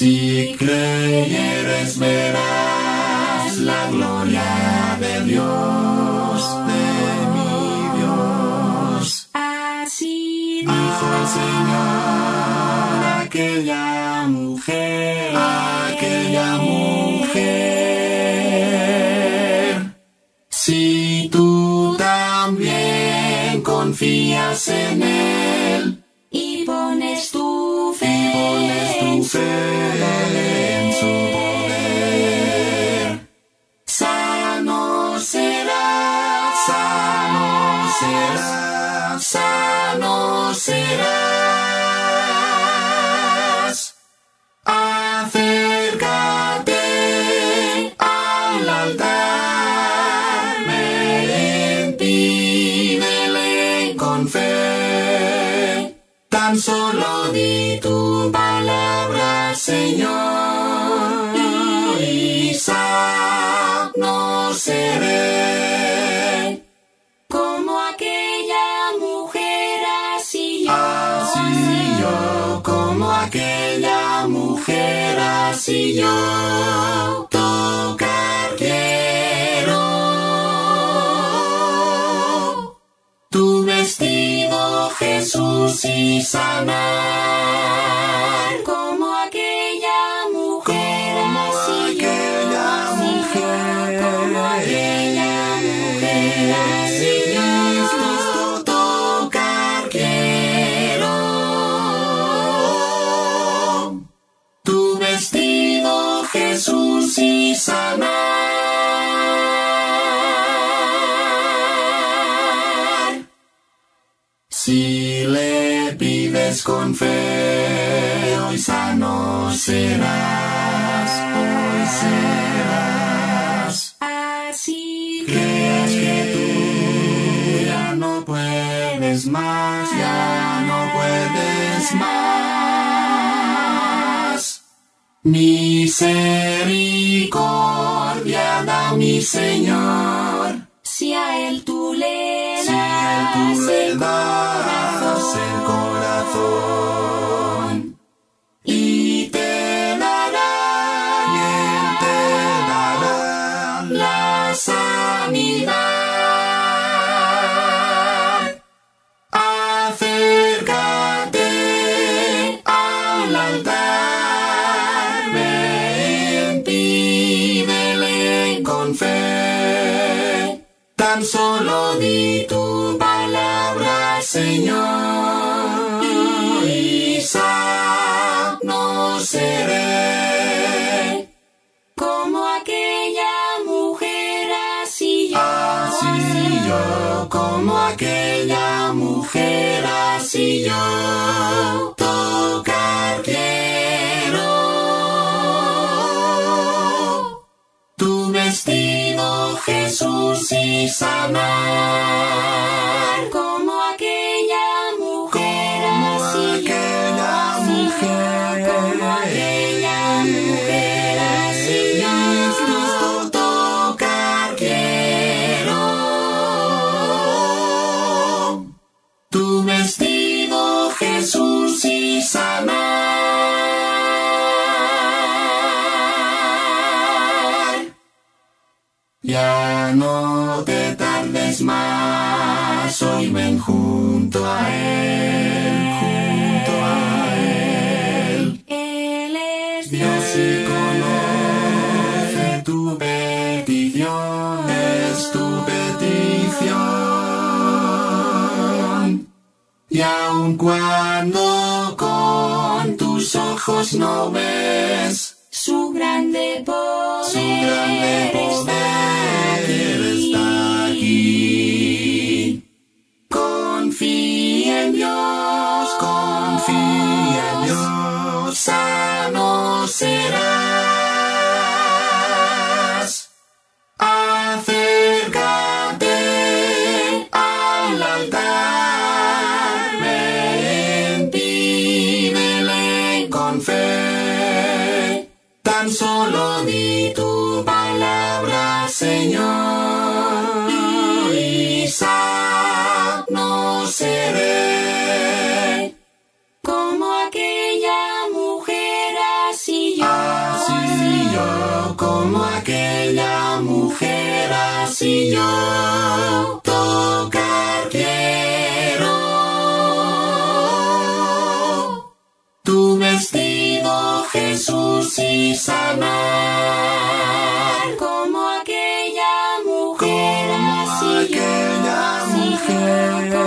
Si creyeres verás la gloria de Dios, de mi Dios. Así Dijo el Señor aquella mujer, aquella mujer. Si tú también confías en Él y pones tu fe, y pones tu en fe Tan solo di tu palabra, Señor, y sano seré. Como aquella mujer, así yo. Así yo, como aquella mujer, así yo, Jesús, y sanar. Como aquella mujer, Como aquella mujer. Como aquella mujer, así. Cristo, tocar quiero. Tu vestido, Jesús, y sanar. Con fe, hoy sano serás, hoy serás. Así Creas que tú ya no puedes más, ya no puedes más. Misericordia da mi Señor, Si a él tú le si a él tú das le das Tan solo di tu palabra, Señor, y sano seré. Como aquella mujer, así yo. Así yo, como aquella mujer, así yo, Sanar. Como aquella mujer, Como así aquella yo, mujer. Como aquella mujer, así yo. Cristo, tocar Ya no te tardes más, hoy ven junto a Él, junto a Él. Él es Dios y conoce tu petición, es tu petición. Y aun cuando con tus ojos no ves, su grande poder. su grande poder solo di tu palabra, Señor. Isaac no seré como aquella mujer, así yo. Así yo, como aquella mujer, así yo. Tocar Jesús y sanar como aquella mujer como así aquella yo. mujer